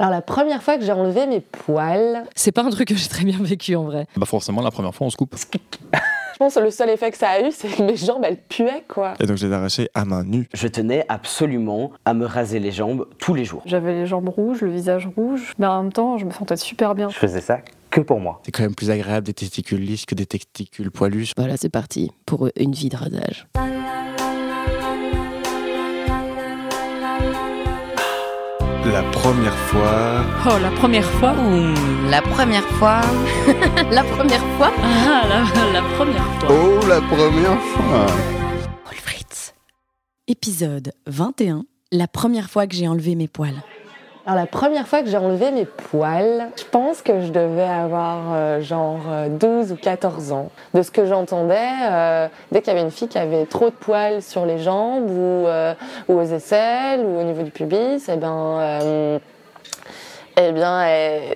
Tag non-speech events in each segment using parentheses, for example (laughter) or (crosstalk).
Alors la première fois que j'ai enlevé mes poils, C'est pas un truc que j'ai très bien vécu en vrai. Bah forcément, la première fois, on se coupe. (laughs) je pense que le seul effet que ça a eu, c'est que mes jambes, elles puaient, quoi. Et donc, je les à main nue. Je tenais absolument à me raser les jambes tous les jours. J'avais les jambes rouges, le visage rouge, mais en même temps, je me sentais super bien. Je faisais ça que pour moi. C'est quand même plus agréable des testicules lisses que des testicules poilus. Voilà, c'est parti pour une vie de rasage. La première fois. Oh, la première fois Ouh, la première fois. (laughs) la première fois. Ah, la, la première fois. Oh, la première fois Wolfritz. Épisode 21. La première fois que j'ai enlevé mes poils. Alors la première fois que j'ai enlevé mes poils, je pense que je devais avoir euh, genre euh, 12 ou 14 ans. De ce que j'entendais, euh, dès qu'il y avait une fille qui avait trop de poils sur les jambes ou, euh, aux aisselles ou au niveau du pubis, eh ben, euh, eh bien,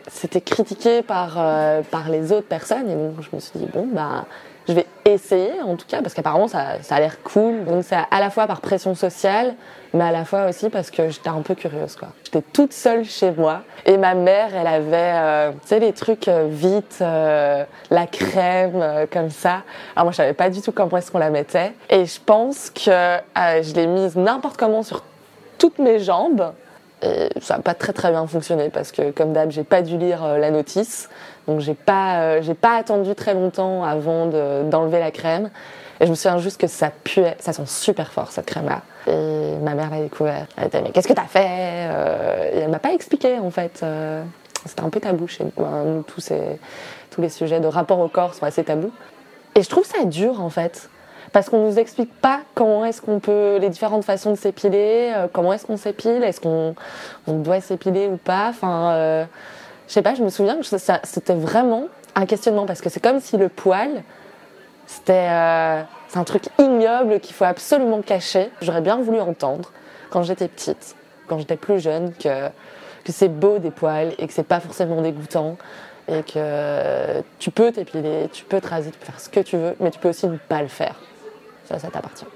c'était critiqué par, euh, par les autres personnes. Et donc je me suis dit, bon, bah, je vais essayer en tout cas, parce qu'apparemment ça, ça a l'air cool. Donc c'est à la fois par pression sociale, mais à la fois aussi parce que j'étais un peu curieuse quoi. J'étais toute seule chez moi et ma mère elle avait euh, tu sais les trucs euh, vite euh, la crème comme ça. Alors moi je savais pas du tout comment est-ce qu'on la mettait et je pense que je l'ai mise n'importe comment sur toutes mes jambes et ça n'a pas très très bien fonctionné parce que comme d'hab j'ai pas dû lire euh, la notice. Donc j'ai pas euh, j'ai pas attendu très longtemps avant de- d'enlever la crème. Et je me souviens juste que ça puait ça sent super fort cette crème là et ma mère l'a découvert. Elle était mais qu'est-ce que t'as fait Euh, et elle m'a pas expliqué en fait Euh, c'était un peu tabou chez Hein, nous tous tous les sujets de rapport au corps sont assez tabous. Et je trouve ça dur en fait parce qu'on nous explique pas comment est-ce qu'on peut les différentes façons de s'épiler, euh, comment est-ce qu'on s'épile, est-ce qu'on on doit s'épiler ou pas. Enfin, euh, je sais pas. Je me souviens que c'était vraiment un questionnement parce que c'est comme si le poil c'était euh, c'est un truc ignoble qu'il faut absolument cacher. J'aurais bien voulu entendre quand j'étais petite, quand j'étais plus jeune, que que c'est beau des poils et que c'est pas forcément dégoûtant et que tu peux t'épiler, tu peux te raser, tu peux faire ce que tu veux, mais tu peux aussi ne pas le faire. Ça, t'appartient.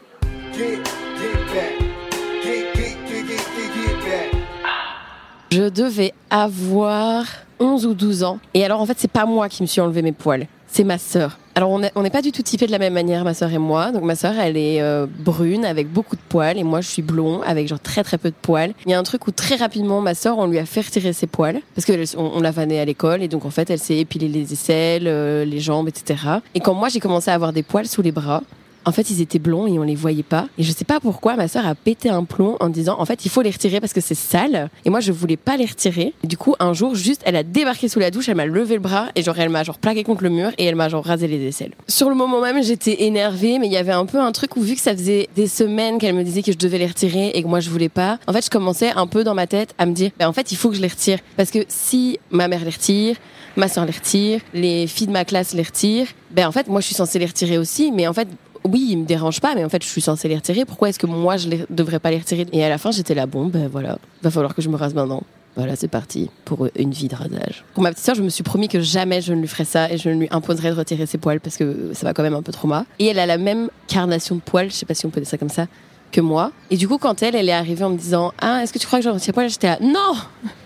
Je devais avoir 11 ou 12 ans. Et alors, en fait, c'est pas moi qui me suis enlevé mes poils. C'est ma sœur. Alors, on est- on n'est pas du tout typés de la même manière, ma sœur et moi. Donc, ma sœur, elle est euh, brune avec beaucoup de poils. Et moi, je suis blond avec genre très très peu de poils. Il y a un truc où très rapidement, ma sœur, on lui a fait retirer ses poils. Parce qu'on on, l'a à l'école. Et donc, en fait, elle s'est épilée les aisselles, euh, les jambes, etc. Et quand moi, j'ai commencé à avoir des poils sous les bras, en fait, ils étaient blonds et on les voyait pas. Et je sais pas pourquoi, ma sœur a pété un plomb en disant, en fait, il faut les retirer parce que c'est sale. Et moi, je voulais pas les retirer. Et du coup, un jour, juste, elle a débarqué sous la douche, elle m'a levé le bras et genre, elle m'a genre plaqué contre le mur et elle m'a genre rasé les aisselles. Sur le moment même, j'étais énervée, mais il y avait un peu un truc où vu que ça faisait des semaines qu'elle me disait que je devais les retirer et que moi, je voulais pas, en fait, je commençais un peu dans ma tête à me dire, ben, en fait, il faut que je les retire. Parce que si ma mère les retire, ma soeur les retire, les filles de ma classe les retirent, ben en fait moi je suis censée les retirer aussi, mais en fait oui ils me dérangent pas, mais en fait je suis censée les retirer. Pourquoi est-ce que moi je les devrais pas les retirer? Et à la fin j'étais là bon ben voilà, va falloir que je me rase maintenant. Voilà, c'est parti pour une vie de rasage. Pour ma petite soeur, je me suis promis que jamais je ne lui ferais ça et je ne lui imposerais de retirer ses poils parce que ça va quand même un peu trauma. Et elle a la même carnation de poils, je sais pas si on peut dire ça comme ça, que moi. Et du coup, quand elle, elle est arrivée en me disant Ah, est-ce que tu crois que je retire poils? J'étais là Non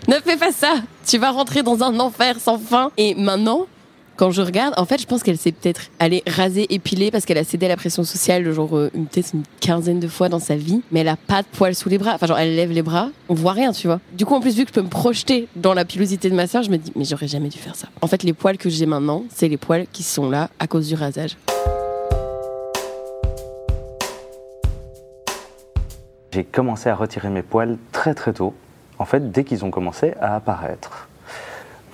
Ne fais pas ça Tu vas rentrer dans un enfer sans fin. Et maintenant, quand je regarde, en fait, je pense qu'elle s'est peut-être allée raser, épiler parce qu'elle a cédé à la pression sociale, genre euh, une- peut-être une quinzaine de fois dans sa vie, mais elle a pas de poils sous les bras. Enfin, genre, elle lève les bras, on voit rien, tu vois. Du coup, en plus, vu que je peux me projeter dans la pilosité de ma soeur, je me dis, mais j'aurais jamais dû faire ça. En fait, les poils que j'ai maintenant, c'est les poils qui sont là à cause du rasage. J'ai commencé à retirer mes poils très très tôt, en fait dès qu'ils ont commencé à apparaître.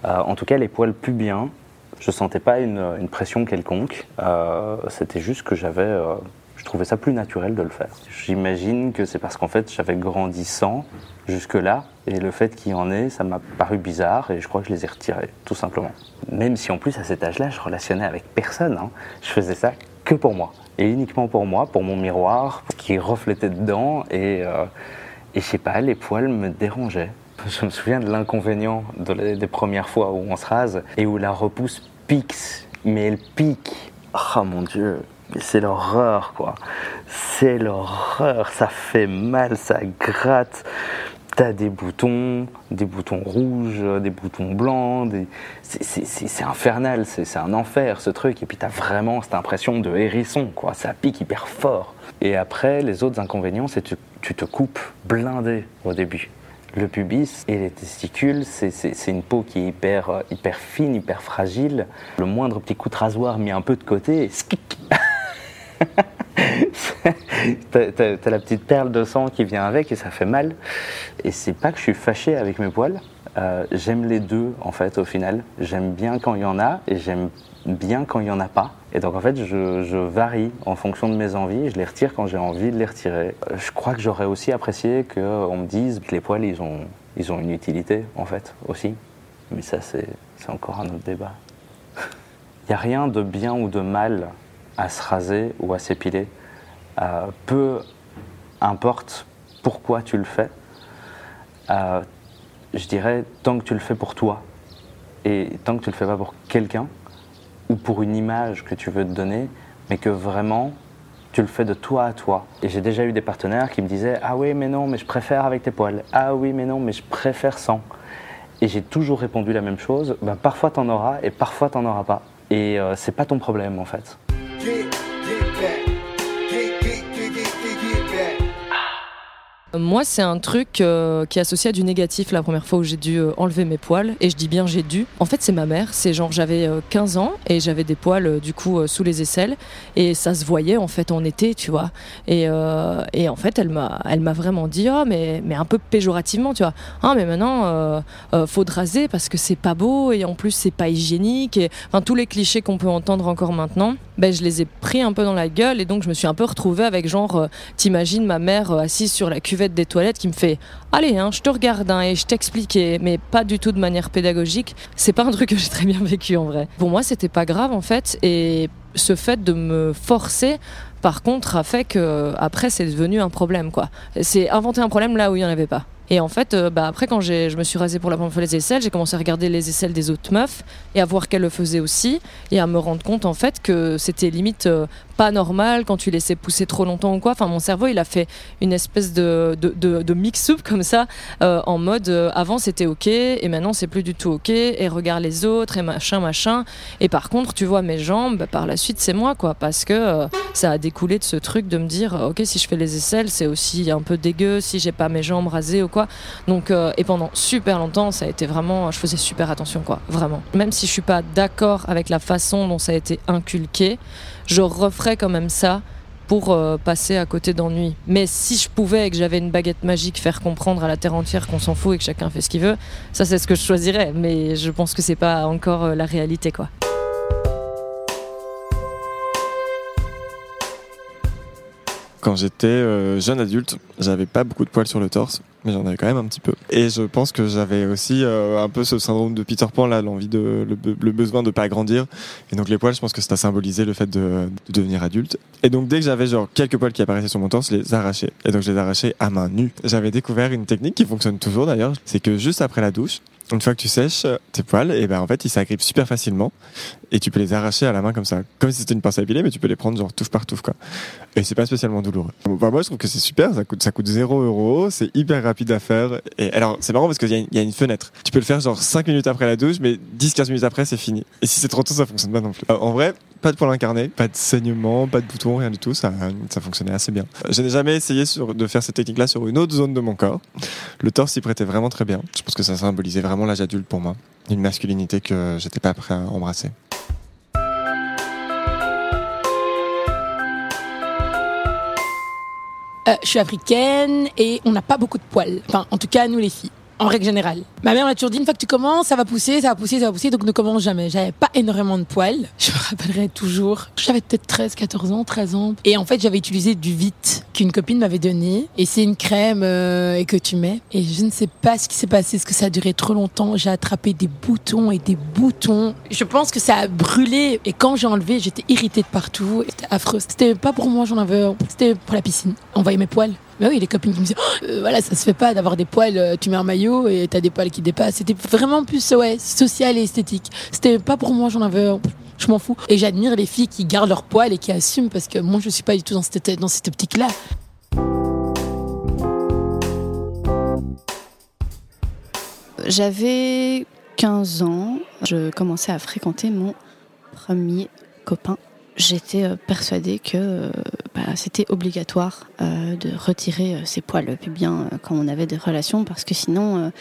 Euh, en tout cas les poils pubiens, je sentais pas une, une pression quelconque, Euh, c'était juste que j'avais, euh, je trouvais ça plus naturel de le faire. J'imagine que c'est parce qu'en fait j'avais grandi sans jusque-là, et le fait qu'il y en ait, ça m'a paru bizarre, et je crois que je les ai retirés, tout simplement. Même si en plus à cet âge-là, je relationnais avec personne, hein. je faisais ça que pour moi, et uniquement pour moi, pour mon miroir, qui reflétait dedans, et, euh, et je sais pas, les poils me dérangeaient. (laughs) Je me souviens de l'inconvénient des premières fois où on se rase et où la repousse pique, mais elle pique. Oh mon dieu, c'est l'horreur quoi. C'est l'horreur, ça fait mal, ça gratte. t'as des boutons, des boutons rouges, des boutons blancs, c'est- infernal, c'est c'est un enfer ce truc. Et puis t'as vraiment cette impression de hérisson, quoi. Ça pique hyper fort. Et après, les autres inconvénients, c'est que tu, tu te coupes blindé au début. Le pubis et les testicules, c'est- une peau qui est hyper, euh, hyper fine, hyper fragile. Le moindre petit coup de rasoir mis un peu de côté, et (laughs) t'as la petite perle de sang qui vient avec et ça fait mal. Et c'est pas que je suis fâché avec mes poils. euh, j'aime les deux en fait au final. J'aime bien quand il y en a et j'aime bien quand il y en a pas. Et donc en fait je, varie en fonction de mes envies. Je les retire quand j'ai envie de les retirer. Euh, Je crois que j'aurais aussi apprécié qu'on me dise que les poils ils ont, ils ont une utilité en fait aussi. Mais ça c'est encore un autre débat. Il n'y a rien de bien ou de mal à se raser ou à s'épiler. Euh, peu importe pourquoi tu le fais, euh, je dirais tant que tu le fais pour toi et tant que tu le fais pas pour quelqu'un ou pour une image que tu veux te donner, mais que vraiment tu le fais de toi à toi. Et j'ai déjà eu des partenaires qui me disaient Ah oui, mais non, mais je préfère avec tes poils. Ah oui, mais non, mais je préfère sans. Et j'ai toujours répondu la même chose ben, parfois t'en auras et parfois t'en auras pas. Et euh, c'est pas ton problème en fait. Moi, c'est un truc euh, qui est associé à du négatif la première fois où j'ai dû euh, enlever mes poils. Et je dis bien j'ai dû. En fait, c'est ma mère. C'est genre j'avais euh, 15 ans et j'avais des poils euh, du coup euh, sous les aisselles. Et ça se voyait en fait en été, tu vois. Et, euh, et en fait, elle m'a, vraiment dit, oh, mais, mais un peu péjorativement, tu vois. Ah, mais maintenant, euh, euh, faut te raser parce que c'est pas beau et en plus, c'est pas hygiénique. Et enfin, tous les clichés qu'on peut entendre encore maintenant, ben, je les ai pris un peu dans la gueule. Et donc, je me suis un peu retrouvée avec genre, euh, t'imagines ma mère euh, assise sur la cuvette des toilettes qui me fait Allez, hein, je te regarde hein, et je t'explique, mais pas du tout de manière pédagogique. C'est pas un truc que j'ai très bien vécu en vrai. Pour moi, c'était pas grave en fait. Et ce fait de me forcer, par contre, a fait que après, c'est devenu un problème quoi. C'est inventer un problème là où il y en avait pas. Et en fait, euh, bah, après, quand je me suis rasé pour la première fois les aisselles, j'ai commencé à regarder les aisselles des autres meufs et à voir qu'elles le faisaient aussi et à me rendre compte en fait que c'était limite euh, pas normal quand tu laissais pousser trop longtemps ou quoi. Enfin, mon cerveau, il a fait une espèce de, de, de, mix-up comme ça euh, en mode avant c'était ok et maintenant c'est plus du tout ok et regarde les autres et machin machin. Et par contre, tu vois mes jambes, bah, par la suite c'est moi quoi parce que ça a découlé de ce truc de me dire ok si je fais les aisselles c'est aussi un peu dégueu si j'ai pas mes jambes rasées ou quoi. Donc euh, et pendant super longtemps ça a été vraiment je faisais super attention quoi vraiment. Même si je suis pas d'accord avec la façon dont ça a été inculqué, je referais quand même ça pour euh, passer à côté d'ennui. Mais si je pouvais et que j'avais une baguette magique faire comprendre à la terre entière qu'on s'en fout et que chacun fait ce qu'il veut, ça c'est ce que je choisirais. Mais je pense que c'est pas encore euh, la réalité quoi. Quand j'étais euh, jeune adulte, j'avais pas beaucoup de poils sur le torse, mais j'en avais quand même un petit peu. Et je pense que j'avais aussi euh, un peu ce syndrome de Peter Pan, là, l'envie de, le, be- le besoin de pas grandir. Et donc les poils, je pense que ça symbolisait le fait de, de devenir adulte. Et donc dès que j'avais genre quelques poils qui apparaissaient sur mon torse, je les arrachais. Et donc je les arrachais à main nue. J'avais découvert une technique qui fonctionne toujours d'ailleurs, c'est que juste après la douche, une fois que tu sèches euh, tes poils, et ben en fait ils s'agrippent super facilement et tu peux les arracher à la main comme ça, comme si c'était une pince à mais tu peux les prendre genre touche par touche quoi. Et c'est pas spécialement douloureux. Bah, moi je trouve que c'est super, ça coûte ça coûte 0 euros, c'est hyper rapide à faire. Et alors c'est marrant parce qu'il y, y a une fenêtre. Tu peux le faire genre 5 minutes après la douche, mais 10-15 minutes après c'est fini. Et si c'est trop tôt, ça fonctionne pas non plus. Euh, en vrai, pas de poils incarnés, pas de saignement, pas de boutons, rien du tout, ça, ça fonctionnait assez bien. Je n'ai jamais essayé de faire cette technique-là sur une autre zone de mon corps. Le torse s'y prêtait vraiment très bien. Je pense que ça symbolisait vraiment l'âge adulte pour moi. Une masculinité que j'étais pas prêt à embrasser. Euh, je suis africaine et on n'a pas beaucoup de poils. Enfin, en tout cas, nous les filles. En règle générale. Ma mère m'a toujours dit, une fois que tu commences, ça va pousser, ça va pousser, ça va pousser, donc ne commence jamais. J'avais pas énormément de poils. (laughs) Je me rappellerai toujours. J'avais peut-être 13, 14 ans, 13 ans. Et en fait, j'avais utilisé du Vite qu'une copine m'avait donné. Et c'est une crème euh, et que tu mets. Et je ne sais pas ce qui s'est passé, est-ce que ça a duré trop longtemps. J'ai attrapé des boutons et des boutons. Je pense que ça a brûlé. Et quand j'ai enlevé, j'étais irritée de partout. C'était affreux. C'était pas pour moi, j'en avais. C'était pour la piscine. On voyait mes poils. Mais oui, les copines qui me disaient, Oh, euh, voilà, ça se fait pas d'avoir des poils, euh, tu mets un maillot et t'as des poils qui dépassent. C'était vraiment plus, ouais, social et esthétique. C'était pas pour moi, j'en avais, je m'en fous. Et j'admire les filles qui gardent leurs poils et qui assument parce que moi, je suis pas du tout dans cette, optique-là. J'avais 15 ans, je commençais à fréquenter mon premier copain. J'étais euh, persuadée que bah, c'était obligatoire euh, de retirer euh, ses poils pubiens euh, quand on avait des relations parce que sinon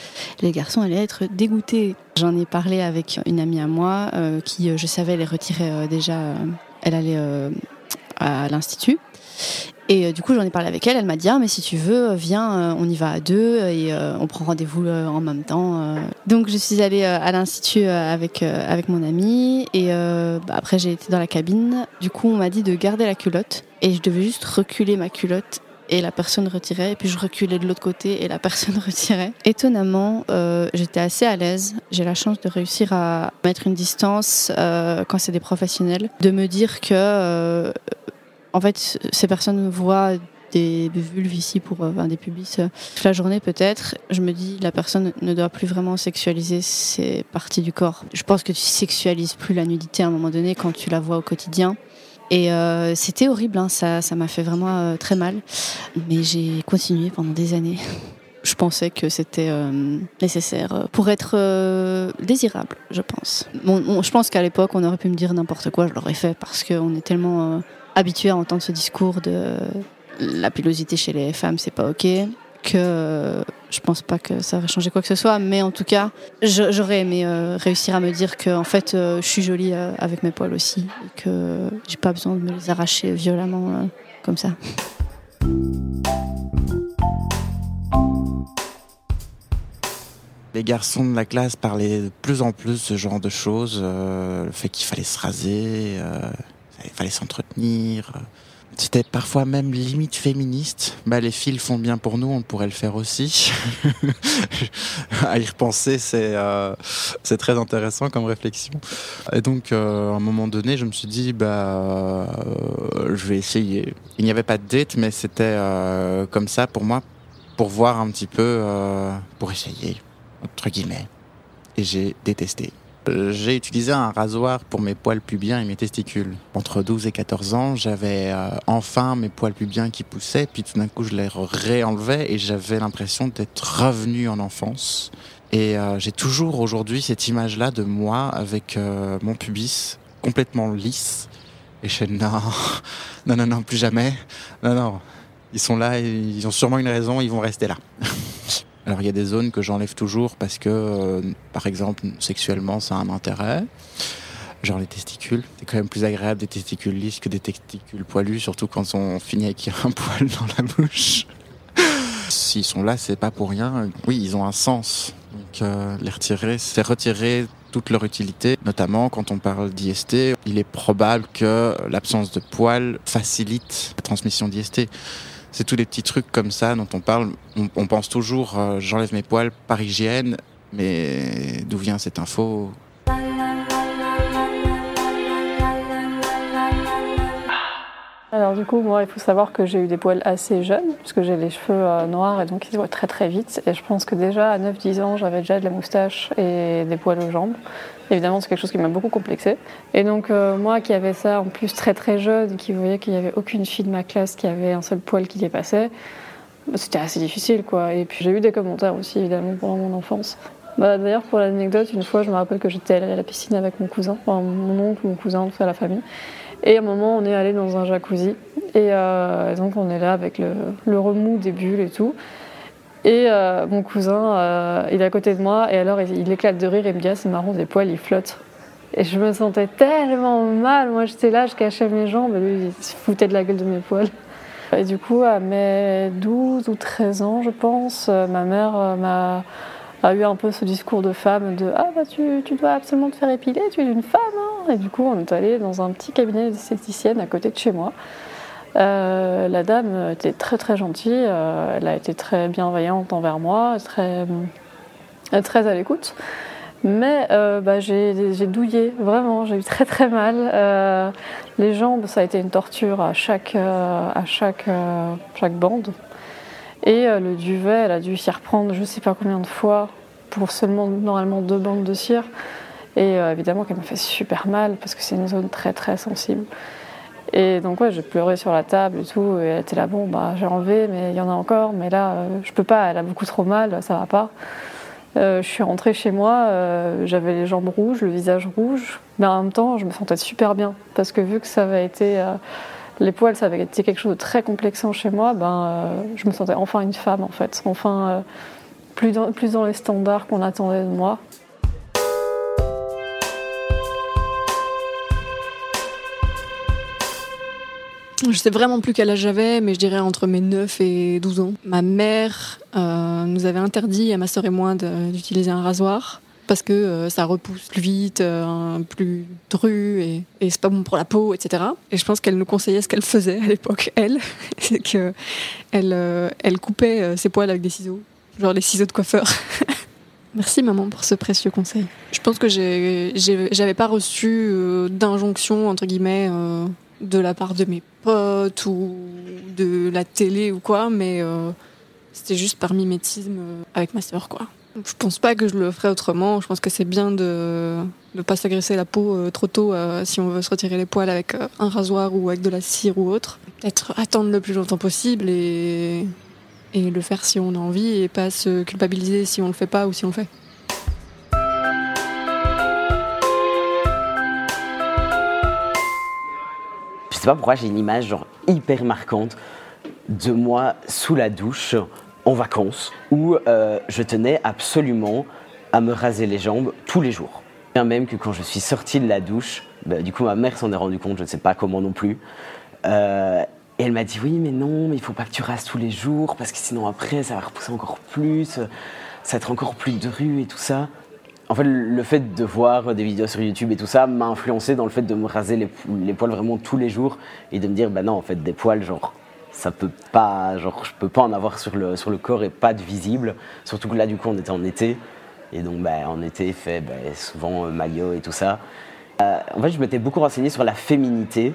les garçons allaient être dégoûtés. J'en ai parlé avec une amie à moi qui, je savais, les retirait déjà. elle allait à l'institut. Et euh, du coup, j'en ai parlé avec elle. Elle m'a dit Ah, mais si tu veux, euh, viens, euh, on y va à deux et on prend rendez-vous en même temps. Donc, je suis allée à l'institut avec, avec mon ami. Et bah, après, j'ai été dans la cabine. Du coup, on m'a dit de garder la culotte. Et je devais juste reculer ma culotte. Et la personne retirait, et puis je reculais de l'autre côté, et la (laughs) personne retirait. Étonnamment, j'étais assez à l'aise. J'ai la chance de réussir à mettre une distance quand c'est des professionnels, de me dire que en fait, ces personnes voient des vulves ici pour euh, des pubis euh, toute la journée peut-être. Je me dis, la personne ne doit plus vraiment sexualiser ces parties du corps. Je pense que tu sexualises plus la nudité à un moment donné quand tu la vois au quotidien. Et euh, c'était horrible, hein, ça m'a fait vraiment très mal. Mais j'ai continué pendant des années. Je pensais que c'était nécessaire pour être désirable, je pense. Je pense qu'à l'époque, on aurait pu me dire n'importe quoi, je l'aurais fait parce qu'on est tellement habitué à entendre ce discours de la pilosité chez les femmes, c'est pas ok, que euh, je pense pas que ça va changer quoi que ce soit. Mais en tout cas, j'aurais aimé euh, réussir à me dire que en fait, euh, je suis jolie avec mes poils aussi et que j'ai pas besoin de me les arracher violemment comme ça. Les garçons de la classe parlaient de plus en plus de ce genre de choses, le fait qu'il fallait se raser, il fallait s'entretenir. C'était parfois même limite féministe. Bah, les filles le font bien pour nous, on pourrait le faire aussi. (laughs) à y repenser, c'est euh, c'est très intéressant comme réflexion. Et donc, euh, à un moment donné, je me suis dit, bah, euh, je vais essayer. Il n'y avait pas de date, mais c'était euh, comme ça pour moi, pour voir un petit peu, euh, pour essayer entre guillemets. Et j'ai détesté. Euh, J'ai utilisé un rasoir pour mes poils pubiens et mes testicules. Entre 12 et 14 ans, j'avais euh, enfin mes poils pubiens qui poussaient, puis tout d'un coup je les réenlevais et j'avais l'impression d'être revenu en enfance. Et euh, j'ai toujours aujourd'hui cette image-là de moi avec euh, mon pubis complètement lisse. Et je fais non, (laughs) non, non, non, plus jamais. Non, non. Ils sont là, ils ont sûrement une raison, ils vont rester là. (laughs) Alors il y a des zones que j'enlève toujours parce que, euh, par exemple, sexuellement, ça a un intérêt. Genre les testicules. C'est quand même plus agréable des testicules lisses que des testicules poilus, surtout quand on finit avec un (laughs) poil dans la bouche. S'ils sont là, c'est pas pour rien. Oui, ils ont un sens. Donc euh, les retirer, c'est retirer toute leur utilité, notamment quand on parle d'IST. Il est probable que l'absence de poils facilite la transmission d'IST. C'est tous les petits trucs comme ça dont on parle. On, pense toujours, euh, j'enlève mes poils par mais d'où vient cette info? Alors du coup, moi, il faut savoir que j'ai eu des poils assez jeunes, puisque j'ai les cheveux euh, noirs et donc ils se voient très très vite. Et je pense que déjà à 9-10 ans, j'avais déjà de la moustache et des poils aux jambes. Évidemment, c'est quelque chose qui m'a beaucoup complexé. Et donc euh, moi qui avais ça en plus très très jeune, qui voyait qu'il n'y avait aucune fille de ma classe qui avait un seul poil qui dépassait, bah, c'était assez difficile quoi. Et puis j'ai eu des commentaires aussi évidemment pendant mon enfance. Bah, D'ailleurs, pour l'anecdote, une fois, je me rappelle que j'étais allée à la piscine avec mon cousin, enfin, mon oncle, mon cousin, toute la famille. Et à un moment, on est allé dans un jacuzzi. Et euh, donc, on est là avec le, remous des bulles et tout. Et euh, mon cousin, euh, il est à côté de moi. Et alors, il, éclate de rire et me dit Ah, c'est marrant, des poils, ils flottent. Et je me sentais tellement mal. Moi, j'étais là, je cachais mes jambes. Lui, il se foutait de la gueule de mes poils. Et du coup, à mes 12 ou 13 ans, je pense, ma mère m'a a eu un peu ce discours de femme de ah bah tu, tu dois absolument te faire épiler, tu es une femme. hein. Et du coup on est allé dans un petit cabinet d'esthéticienne à côté de chez moi. Euh, la dame était très très gentille, euh, elle a été très bienveillante envers moi, très, euh, très à l'écoute. Mais bah, j'ai douillé, vraiment, j'ai eu très très mal. Les jambes, ça a été une torture à chaque, à chaque, chaque bande. Et euh, le duvet, elle a dû s'y reprendre je sais pas combien de fois pour seulement normalement deux bandes de cire. Et euh, évidemment qu'elle m'a fait super mal parce que c'est une zone très très sensible. Et donc ouais, j'ai pleuré sur la table et tout. Et elle était là, bon bah j'ai enlevé, mais il y en a encore. Mais là, euh, je peux pas, elle a beaucoup trop mal, ça va pas. Euh, je suis rentrée chez moi, j'avais les jambes rouges, le visage rouge, mais en même temps, je me sentais super bien parce que vu que ça avait été les poils, ça avait été quelque chose de très complexant chez moi, ben, euh, je me sentais enfin une femme en fait, enfin euh, plus, dans, les standards qu'on attendait de moi. Je sais vraiment plus quel âge j'avais, mais je dirais entre mes 9 et 12 ans. Ma mère euh, nous avait interdit, à ma sœur et moi, d'utiliser un rasoir parce que euh, ça repousse plus vite, euh, plus dru et, et c'est pas bon pour la peau, etc. Et je pense qu'elle nous conseillait ce qu'elle faisait à l'époque, elle, (laughs) c'est que elle, euh, elle coupait ses poils avec des ciseaux, genre les ciseaux de coiffeur. (laughs) Merci maman pour ce précieux conseil. Je pense que j'avais pas reçu d'injonction entre guillemets de la part de mes potes ou de la télé ou quoi, mais c'était juste par mimétisme avec ma sœur quoi. Je pense pas que je le ferais autrement. Je pense que c'est bien de ne pas s'agresser la peau euh, trop tôt euh, si on veut se retirer les poils avec euh, un rasoir ou avec de la cire ou autre. Attendre le plus longtemps possible et et le faire si on a envie et pas se culpabiliser si on le fait pas ou si on le fait. Je sais pas pourquoi j'ai une image genre hyper marquante de moi sous la douche en vacances où euh, je tenais absolument à me raser les jambes tous les jours. Bien même que quand je suis sorti de la douche, bah, du coup ma mère s'en est rendue compte, je ne sais pas comment non plus. Euh, et elle m'a dit oui mais non, mais il faut pas que tu rases tous les jours parce que sinon après ça va repousser encore plus, ça va être encore plus dru et tout ça. En fait, le fait de voir des vidéos sur YouTube et tout ça m'a influencé dans le fait de me raser les, les poils vraiment tous les jours et de me dire, bah non, en fait, des poils, genre, ça peut pas, genre, je peux pas en avoir sur le, sur le corps et pas de visible. Surtout que là, du coup, on était en été. Et donc, bah, en été, il fait bah, souvent euh, maillot et tout ça. Euh, en fait, je m'étais beaucoup renseigné sur la féminité.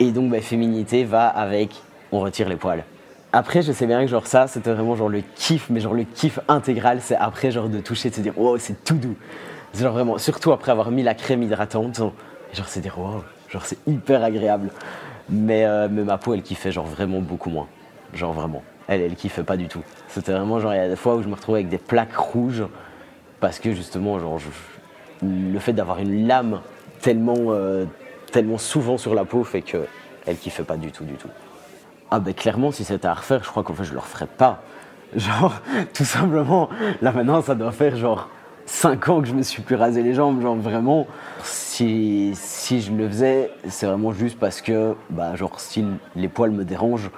Et donc, bah, féminité va avec, on retire les poils. Après, je sais bien que genre ça, c'était vraiment genre le kiff, mais genre le kiff intégral, c'est après genre de toucher, de se dire, wow, c'est tout doux. Genre vraiment, surtout après avoir mis la crème hydratante, genre c'est dire, wow, genre c'est hyper agréable. Mais, euh, mais ma peau, elle kiffait genre vraiment beaucoup moins. Genre vraiment. Elle, elle kiffait pas du tout. C'était vraiment genre, il y a des fois où je me retrouvais avec des plaques rouges, parce que justement, genre, le fait d'avoir une lame tellement, euh, tellement souvent sur la peau fait que elle kiffait pas du tout, du tout. Ah ben clairement, si c'était à refaire, je crois qu'en fait je le referais pas. (laughs) Genre, tout simplement, là maintenant ça doit faire genre 5 ans que je me suis plus rasé les jambes, genre vraiment. Si, si je le faisais, c'est vraiment juste parce que, bah genre si les poils me dérangent,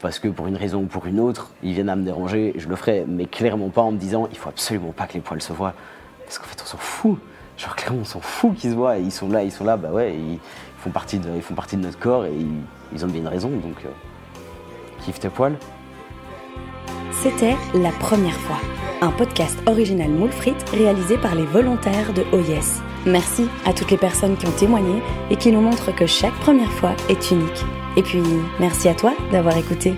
parce que pour une raison ou pour une autre, ils viennent à me déranger, je le ferais, mais clairement pas en me disant il faut absolument pas que les poils se voient. Parce qu'en fait on s'en fout. Genre clairement on s'en fout qu'ils se voient, ils sont là, ils sont là, bah ouais, ils font partie de, ils font partie de notre corps et ils, ils ont bien une raison, donc euh, kiffe tes poils. C'était La Première fois, un podcast original moule frites réalisé par les volontaires de OYES. Merci à toutes les personnes qui ont témoigné et qui nous montrent que chaque première fois est unique. Et puis, merci à toi d'avoir écouté.